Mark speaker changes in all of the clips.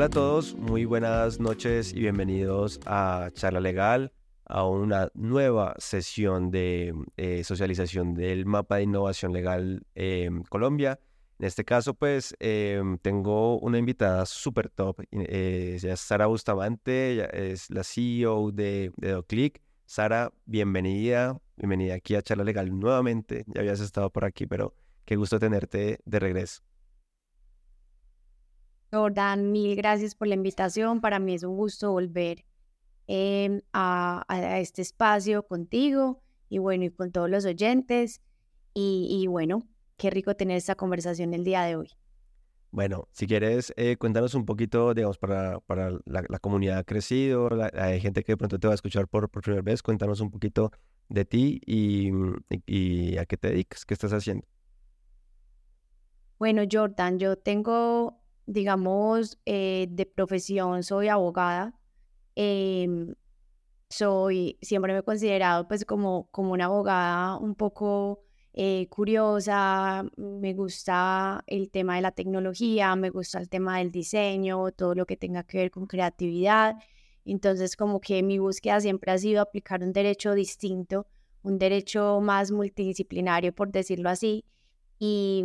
Speaker 1: Hola a todos, muy buenas noches y bienvenidos a Charla Legal, a una nueva sesión de eh, socialización del mapa de innovación legal en Colombia. En este caso, pues em, tengo una invitada súper top, eh, es Sara Bustamante, es la CEO de, de DoClick. Sara, bienvenida, bienvenida aquí a Charla Legal nuevamente, ya habías estado por aquí, pero qué gusto tenerte de regreso.
Speaker 2: Jordan, mil gracias por la invitación. Para mí es un gusto volver em, a, este espacio contigo y bueno, y con todos los oyentes. Y, bueno, qué rico tener esta conversación el día de hoy.
Speaker 1: Bueno, si quieres, eh, cuéntanos un poquito, digamos, para, para la, comunidad ha crecido, hay gente que de pronto te va a escuchar por, por primera vez, cuéntanos un poquito de ti y, y a qué te dedicas, qué estás haciendo.
Speaker 2: Bueno, Jordan, yo tengo digamos, eh, de profesión soy abogada. Em, soy, siempre me he considerado pues como, como una abogada un poco eh, curiosa, me gusta el tema de la tecnología, me gusta el tema del diseño, todo lo que tenga que ver con creatividad. Entonces como que mi búsqueda siempre ha sido aplicar un derecho distinto, un derecho más multidisciplinario, por decirlo así. Y,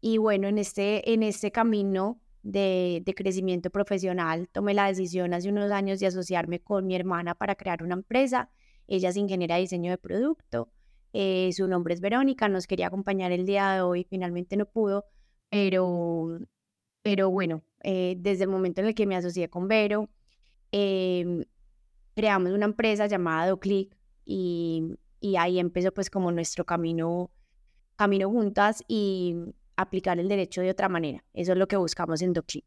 Speaker 2: y bueno, en este, en este camino de, crecimiento profesional, tomé la decisión hace unos años de asociarme con mi hermana para crear una empresa. Ella es ingeniera de diseño de producto. Eh, su nombre es Verónica, nos quería acompañar el día de hoy, finalmente no pudo, pero, pero bueno, eh, desde el momento en el que me asocié con Vero, em, creamos una empresa llamada DoClick y, y ahí empezó pues como nuestro camino, camino juntas y, aplicar el derecho de otra manera. Eso es lo que buscamos en DoClick.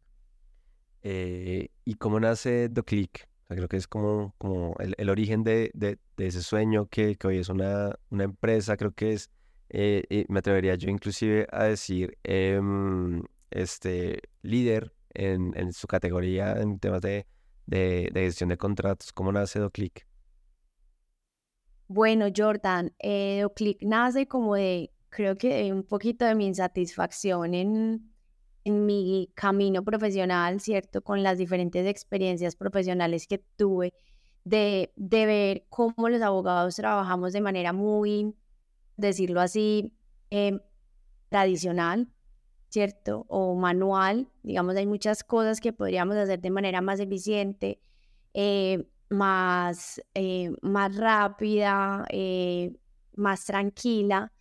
Speaker 1: Eh, ¿Y cómo nace DoClick? creo que es como, como el, origen de, de, ese sueño que, que, hoy es una, una empresa, creo que es, eh, me atrevería yo inclusive a decir, em, este líder en, en, su categoría en temas de, de, gestión de contratos. ¿Cómo nace DoClick?
Speaker 2: Bueno, Jordan, eh, DoClick nace como de creo que un poquito de mi insatisfacción en, en mi camino profesional, ¿cierto? Con las diferentes experiencias profesionales que tuve, de, de ver cómo los abogados trabajamos de manera muy, decirlo así, em, tradicional, ¿cierto? O manual. Digamos, hay muchas cosas que podríamos hacer de manera más eficiente, eh, más, eh, más rápida, eh, más tranquila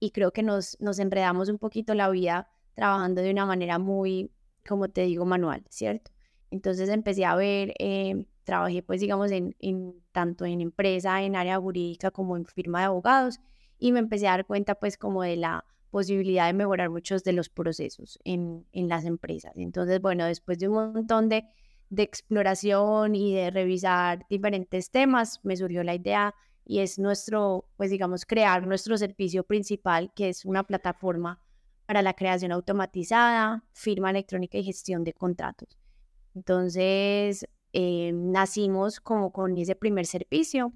Speaker 2: y creo que nos, nos enredamos un poquito la vida trabajando de una manera muy, como te digo, manual, ¿cierto? Entonces empecé a ver, eh, trabajé pues digamos en, en, tanto en empresa, en área jurídica como en firma de abogados y me empecé a dar cuenta pues como de la posibilidad de mejorar muchos de los procesos en, en las empresas. Entonces, bueno, después de un montón de, de exploración y de revisar diferentes temas, me surgió la idea y es nuestro, pues digamos, crear nuestro servicio principal, que es una plataforma para la creación automatizada, firma electrónica y gestión de contratos. Entonces, eh, nacimos como con ese primer servicio,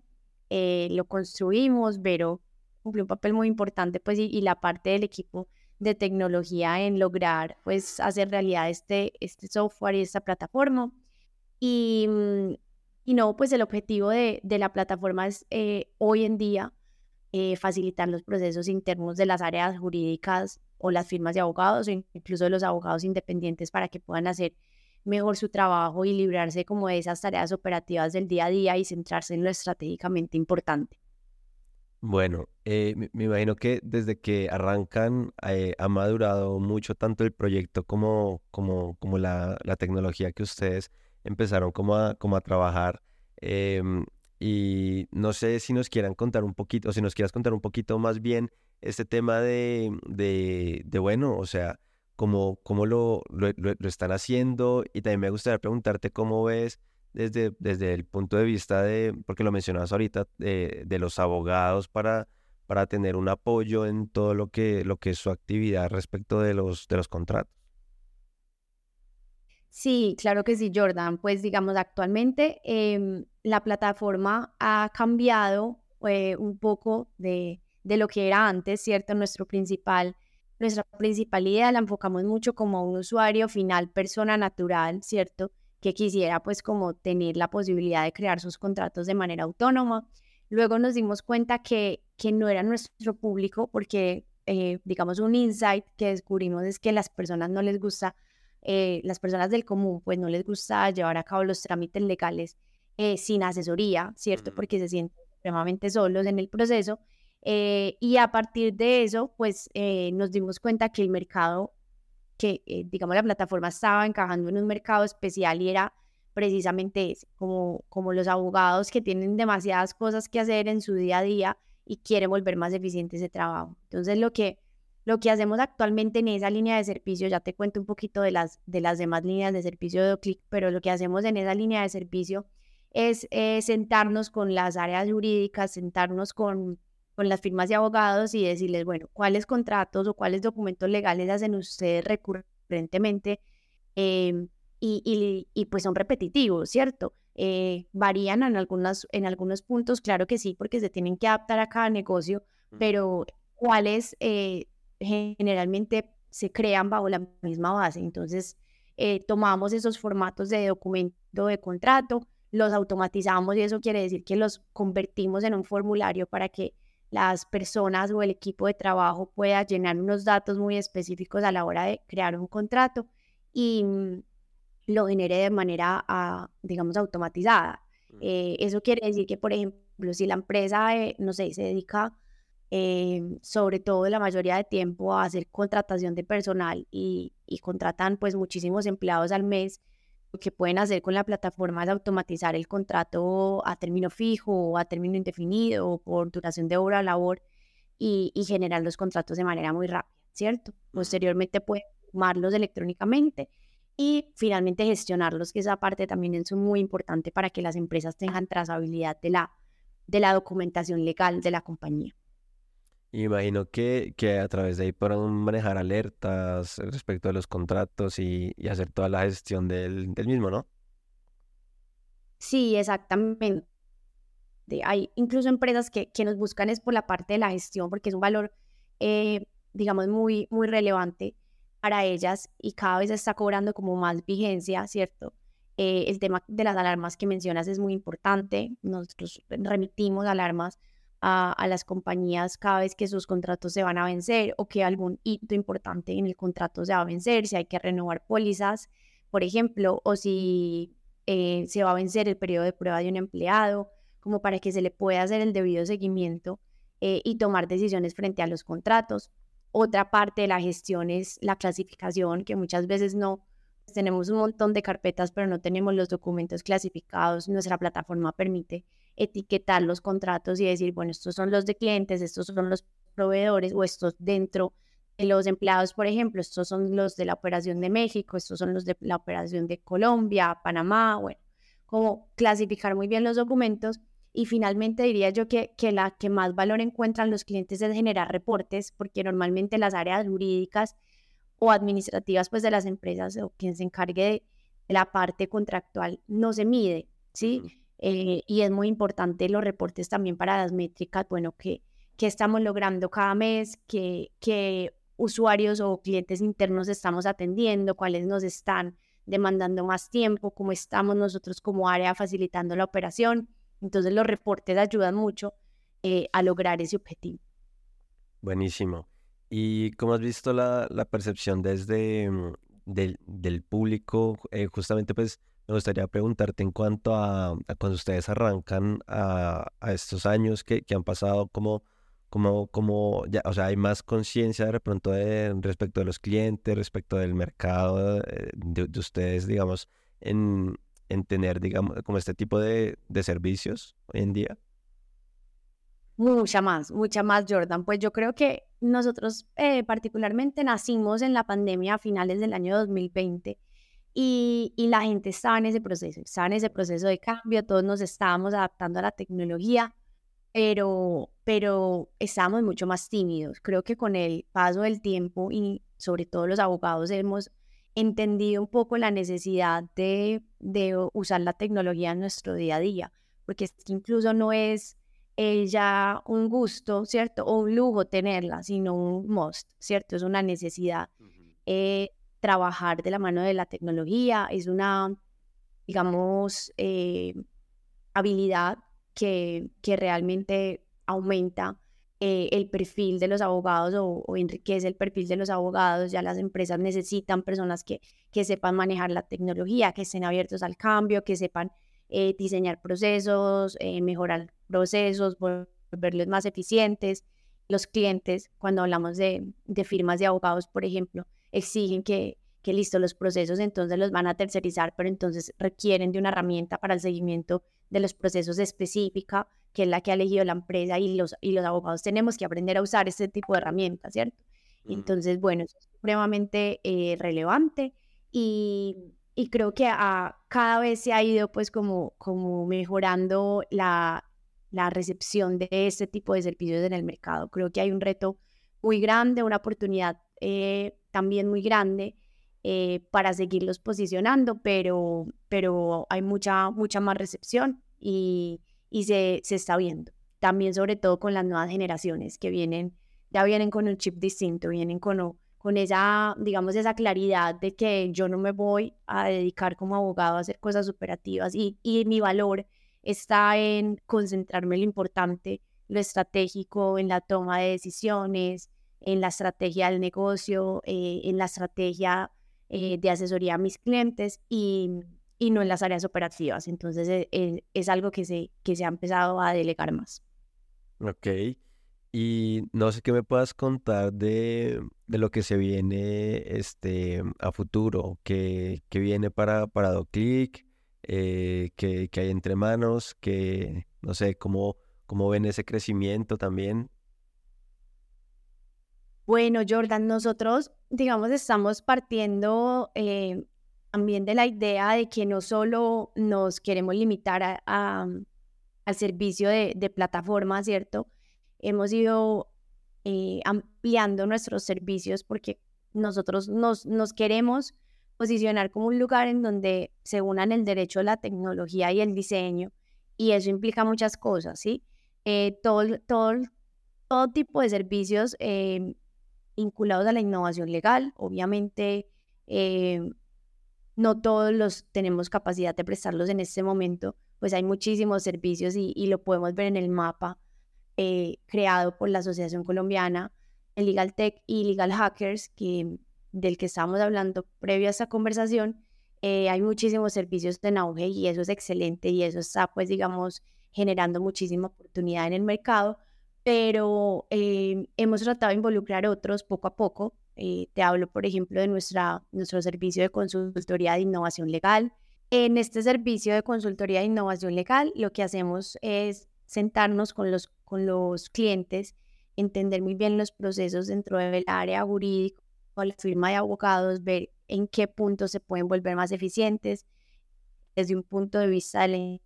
Speaker 2: eh, lo construimos, pero cumplió un papel muy importante, pues, y, la parte del equipo de tecnología en lograr, pues, hacer realidad este, este software y esta plataforma. Y, mm, y no, pues el objetivo de, la plataforma es eh, hoy en día eh, facilitar los procesos internos de las áreas jurídicas o las firmas de abogados o incluso de los abogados independientes para que puedan hacer mejor su trabajo y librarse como de esas tareas operativas del día a día y centrarse en lo estratégicamente importante.
Speaker 1: Bueno, eh, me, imagino que desde que arrancan ha madurado mucho tanto el proyecto como, como, como la, la tecnología que ustedes empezaron como a, como a trabajar. Em, y no sé si nos quieran contar un poquito, o si nos quieras contar un poquito más bien este tema de, de, bueno, o sea, cómo, cómo lo, lo, lo, están haciendo. Y también me gustaría preguntarte cómo ves desde, desde el punto de vista de, porque lo mencionabas ahorita, de, de los abogados para, para tener un apoyo en todo lo que, lo que es su actividad respecto de los, de los contratos.
Speaker 2: Sí, claro que sí, Jordan. Pues digamos, actualmente em, la plataforma ha cambiado eh, un poco de, de, lo que era antes, ¿cierto? Nuestro principal nuestra principal idea la enfocamos mucho como un usuario final, persona natural, ¿cierto? Que quisiera pues como tener la posibilidad de crear sus contratos de manera autónoma. Luego nos dimos cuenta que, que no era nuestro público porque, eh, digamos, un insight que descubrimos es que las personas no les gusta, eh, las personas del común, pues no les gusta llevar a cabo los trámites legales eh, sin asesoría, ¿cierto? Porque se sienten extremadamente solos en el proceso. y a partir de eso, pues nos dimos cuenta que el mercado, que digamos la plataforma estaba encajando en un mercado especial y era precisamente ese, como, como los abogados que tienen demasiadas cosas que hacer en su día a día y quieren volver más eficiente ese trabajo. Entonces, lo que, lo que hacemos actualmente en esa línea de servicio, ya te cuento un poquito de las, de las demás líneas de servicio de Click, pero lo que hacemos en esa línea de servicio es eh, sentarnos con las áreas jurídicas, sentarnos con, con las firmas de abogados y decirles, bueno, ¿cuáles contratos o cuáles documentos legales hacen ustedes recurrentemente? Eh, y, pues son repetitivos, ¿cierto? Eh, varían en, algunas, en algunos puntos, claro que sí, porque se tienen que adaptar a cada negocio, pero cuáles eh, generalmente se crean bajo la misma base. Entonces, eh, tomamos esos formatos de documento de contrato, los automatizamos y eso quiere decir que los convertimos en un formulario para que las personas o el equipo de trabajo pueda llenar unos datos muy específicos a la hora de crear un contrato y, lo genere de manera, ah, digamos, automatizada. Eh, eso quiere decir que, por ejemplo, si la empresa, eh, no sé, se dedica eh, sobre todo la mayoría de tiempo a hacer contratación de personal y, y, contratan pues muchísimos empleados al mes, lo que pueden hacer con la plataforma es automatizar el contrato a término fijo o a término indefinido o por duración de obra o labor y, y generar los contratos de manera muy rápida, ¿cierto? Posteriormente pueden firmarlos electrónicamente y finalmente gestionarlos, que esa parte también es muy importante para que las empresas tengan trazabilidad de la, de la documentación legal de la compañía.
Speaker 1: Imagino que, que a través de ahí podrán manejar alertas respecto de los contratos y, y hacer toda la gestión del, del, mismo, ¿no?
Speaker 2: Sí, exactamente. Hay incluso empresas que, que, nos buscan es por la parte de la gestión, porque es un valor, eh, digamos, muy, muy relevante para ellas y cada vez está cobrando como más vigencia, ¿cierto? Eh, el tema de las alarmas que mencionas es muy importante. Nosotros remitimos alarmas a, las compañías cada vez que sus contratos se van a vencer o que algún hito importante en el contrato se va a vencer, si hay que renovar pólizas, por ejemplo, o si eh, se va a vencer el periodo de prueba de un empleado, como para que se le pueda hacer el debido seguimiento eh, y tomar decisiones frente a los contratos. Otra parte de la gestión es la clasificación, que muchas veces no tenemos un montón de carpetas, pero no tenemos los documentos clasificados. Nuestra plataforma permite etiquetar los contratos y decir, bueno, estos son los de clientes, estos son los proveedores o estos dentro de los empleados, por ejemplo, estos son los de la operación de México, estos son los de la operación de Colombia, Panamá, bueno, como clasificar muy bien los documentos y finalmente diría yo que, que la que más valor encuentran los clientes es generar reportes, porque normalmente las áreas jurídicas o administrativas pues de las empresas o quien se encargue de la parte contractual no se mide, ¿sí? Eh, y es muy importante los reportes también para las métricas, bueno, que, que estamos logrando cada mes, que, que usuarios o clientes internos estamos atendiendo, cuáles nos están demandando más tiempo, cómo estamos nosotros como área facilitando la operación entonces los reportes ayudan mucho eh, a lograr ese objetivo.
Speaker 1: Buenísimo. ¿Y cómo has visto la, la percepción desde mm, del, del público? Eh, justamente pues me gustaría preguntarte en cuanto a, cuando ustedes arrancan a, estos años que, han pasado, como, como, como o sea, hay más conciencia de pronto de, respecto de los clientes, respecto del mercado eh, de, de ustedes, digamos, en, en tener, digamos, como este tipo de, de servicios hoy en día?
Speaker 2: Mucha más, mucha más, Jordan. Pues yo creo que nosotros eh, particularmente nacimos en la pandemia a finales del año 2020 y, y, la gente estaba en ese proceso, estaba en ese proceso de cambio, todos nos estábamos adaptando a la tecnología, pero, pero estábamos mucho más tímidos. Creo que con el paso del tiempo y sobre todo los abogados hemos entendido un poco la necesidad de, de usar la tecnología en nuestro día a día, porque incluso no es es ya un gusto, ¿cierto? O un lujo tenerla, sino un must, ¿cierto? Es una necesidad. Eh, trabajar de la mano de la tecnología es una, digamos, eh, habilidad que, que realmente aumenta eh, el perfil de los abogados o, enriquece el perfil de los abogados. Ya las empresas necesitan personas que, que sepan manejar la tecnología, que estén abiertos al cambio, que sepan eh, diseñar procesos, mejorar procesos, volverlos más eficientes. Los clientes, cuando hablamos de, de firmas de abogados, por ejemplo, exigen que, que listo, los procesos entonces los van a tercerizar, pero entonces requieren de una herramienta para el seguimiento de los procesos específica, que es la que ha elegido la empresa y los, y los abogados tenemos que aprender a usar este tipo de herramientas, ¿cierto? Entonces, bueno, es supremamente eh, relevante y, y, creo que a, cada vez se ha ido pues como, como mejorando la, la recepción de este tipo de servicios en el mercado. Creo que hay un reto muy grande, una oportunidad eh, también muy grande eh, para seguirlos posicionando, pero, pero hay mucha, mucha más recepción y, y se, se está viendo. También sobre todo con las nuevas generaciones que vienen, ya vienen con un chip distinto, vienen con, con esa, digamos, esa claridad de que yo no me voy a dedicar como abogado a hacer cosas operativas y, y mi valor está en concentrarme en lo importante, lo estratégico, en la toma de decisiones, en la estrategia del negocio, eh, en la estrategia eh, de asesoría a mis clientes y, y, no en las áreas operativas. Entonces eh, eh, es algo que se, que se ha empezado a delegar más.
Speaker 1: Ok. Y no sé qué me puedas contar de, de lo que se viene este, a futuro, que, que viene para, para DoClick, eh, que, que, hay entre manos, que no sé, cómo, cómo ven ese crecimiento también.
Speaker 2: Bueno, Jordan, nosotros, digamos, estamos partiendo eh, también de la idea de que no solo nos queremos limitar a, al servicio de, de plataforma, ¿cierto? Hemos ido eh, ampliando nuestros servicios porque nosotros nos, nos queremos posicionar como un lugar en donde se unan el derecho la tecnología y el diseño, y eso implica muchas cosas, ¿sí? Eh, todo, todo, todo tipo de servicios vinculados a la innovación legal. Obviamente, eh, no todos los tenemos capacidad de prestarlos en este momento, pues hay muchísimos servicios y, lo podemos ver en el mapa eh, creado por la Asociación Colombiana el Legal Tech y Legal Hackers, que, del que estábamos hablando previo a esta conversación. Eh, hay muchísimos servicios de auge y eso es excelente y eso está, pues, digamos, generando muchísima oportunidad en el mercado pero eh, hemos tratado de involucrar otros poco a poco. Eh, te hablo, por ejemplo, de nuestra, nuestro servicio de consultoría de innovación legal. En este servicio de consultoría de innovación legal, lo que hacemos es sentarnos con los, con los clientes, entender muy bien los procesos dentro del área jurídica o la firma de abogados, ver en qué puntos se pueden volver más eficientes desde un punto de vista de la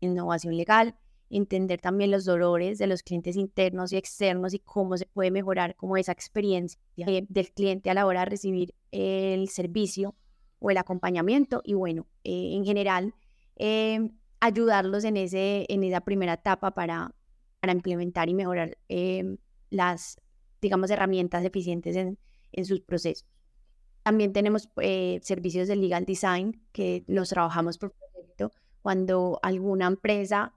Speaker 2: innovación legal entender también los dolores de los clientes internos y externos y cómo se puede mejorar como esa experiencia del cliente a la hora de recibir el servicio o el acompañamiento y bueno, eh, en general eh, ayudarlos en, ese, en esa primera etapa para, para implementar y mejorar eh, las, digamos, herramientas eficientes en, en sus procesos. También tenemos servicios de legal design que los trabajamos por proyecto cuando alguna empresa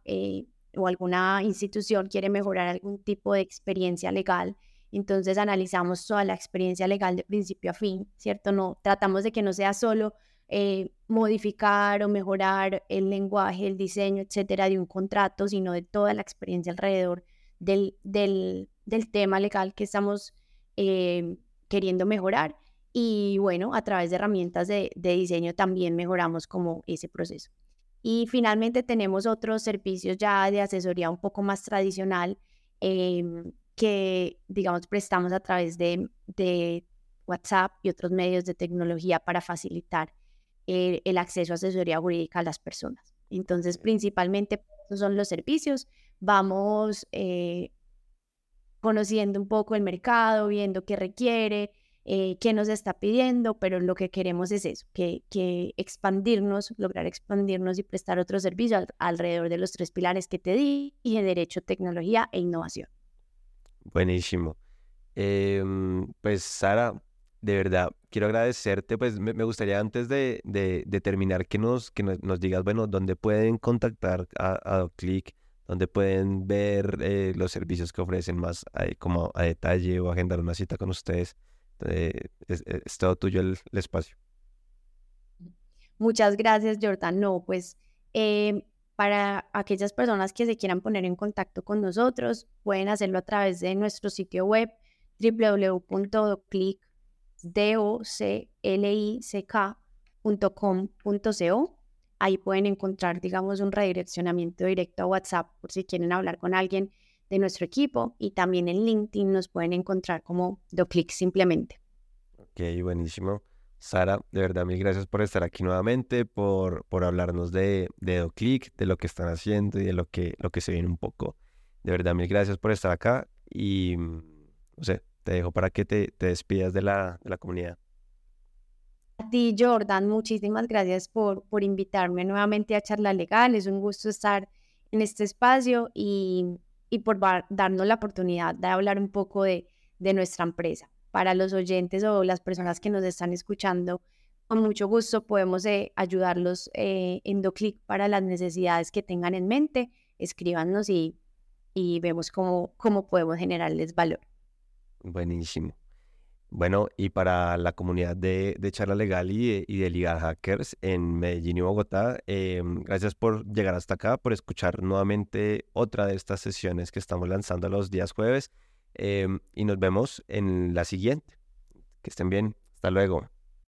Speaker 2: o alguna institución quiere mejorar algún tipo de experiencia legal, entonces analizamos toda la experiencia legal de principio a fin, ¿cierto? No tratamos de que no sea solo eh, modificar o mejorar el lenguaje, el diseño, etcétera, de un contrato, sino de toda la experiencia alrededor del, del, del tema legal que estamos eh, queriendo mejorar. Y bueno, a través de herramientas de, de diseño también mejoramos como ese proceso. Y finalmente tenemos otros servicios ya de asesoría un poco más tradicional em, que, digamos, prestamos a través de, de, WhatsApp y otros medios de tecnología para facilitar eh, el acceso a asesoría jurídica a las personas. Entonces, principalmente esos son los servicios. Vamos eh, conociendo un poco el mercado, viendo qué requiere, eh, qué nos está pidiendo, pero lo que queremos es eso, que, que expandirnos, lograr expandirnos y prestar otro servicio alrededor de los tres pilares que te di, y derecho, tecnología e innovación.
Speaker 1: Buenísimo. Em, pues Sara, de verdad, quiero agradecerte, pues me, gustaría antes de, de, terminar que nos, que nos, digas, bueno, dónde pueden contactar a, a DocClick, dónde pueden ver eh, los servicios que ofrecen más como a detalle o agendar una cita con ustedes. Eh, tuyo el, espacio.
Speaker 2: Muchas gracias, Jordan. No, pues em, para aquellas personas que se quieran poner en contacto con nosotros, pueden hacerlo a través de nuestro sitio web www.doclick.com.co. Ahí pueden encontrar, digamos, un redireccionamiento directo a WhatsApp por si quieren hablar con alguien de nuestro equipo y también en LinkedIn nos pueden encontrar como DoClick simplemente.
Speaker 1: Ok, buenísimo. Sara, de verdad, mil gracias por estar aquí nuevamente, por, por hablarnos de, de DoClick, de lo que están haciendo y de lo que, lo que se viene un poco. De verdad, mil gracias por estar acá y, mm, no sé, te dejo para que te, te despidas de la, de la comunidad.
Speaker 2: A ti, Jordan, muchísimas gracias por, por invitarme nuevamente a Charla Legal. Es un gusto estar en este espacio y y por darnos la oportunidad de hablar un poco de, nuestra empresa. Para los oyentes o las personas que nos están escuchando, con mucho gusto podemos eh, ayudarlos eh, en DoClick para las necesidades que tengan en mente. Escríbanos y, y vemos cómo, cómo podemos generarles valor.
Speaker 1: Buenísimo. Bueno, y para la comunidad de, Charla Legal y de, Liga Hackers en Medellín y Bogotá, em, gracias por llegar hasta acá, por escuchar nuevamente otra de estas sesiones que estamos lanzando los días jueves. Em, y nos vemos en la siguiente. Que estén bien. Hasta luego.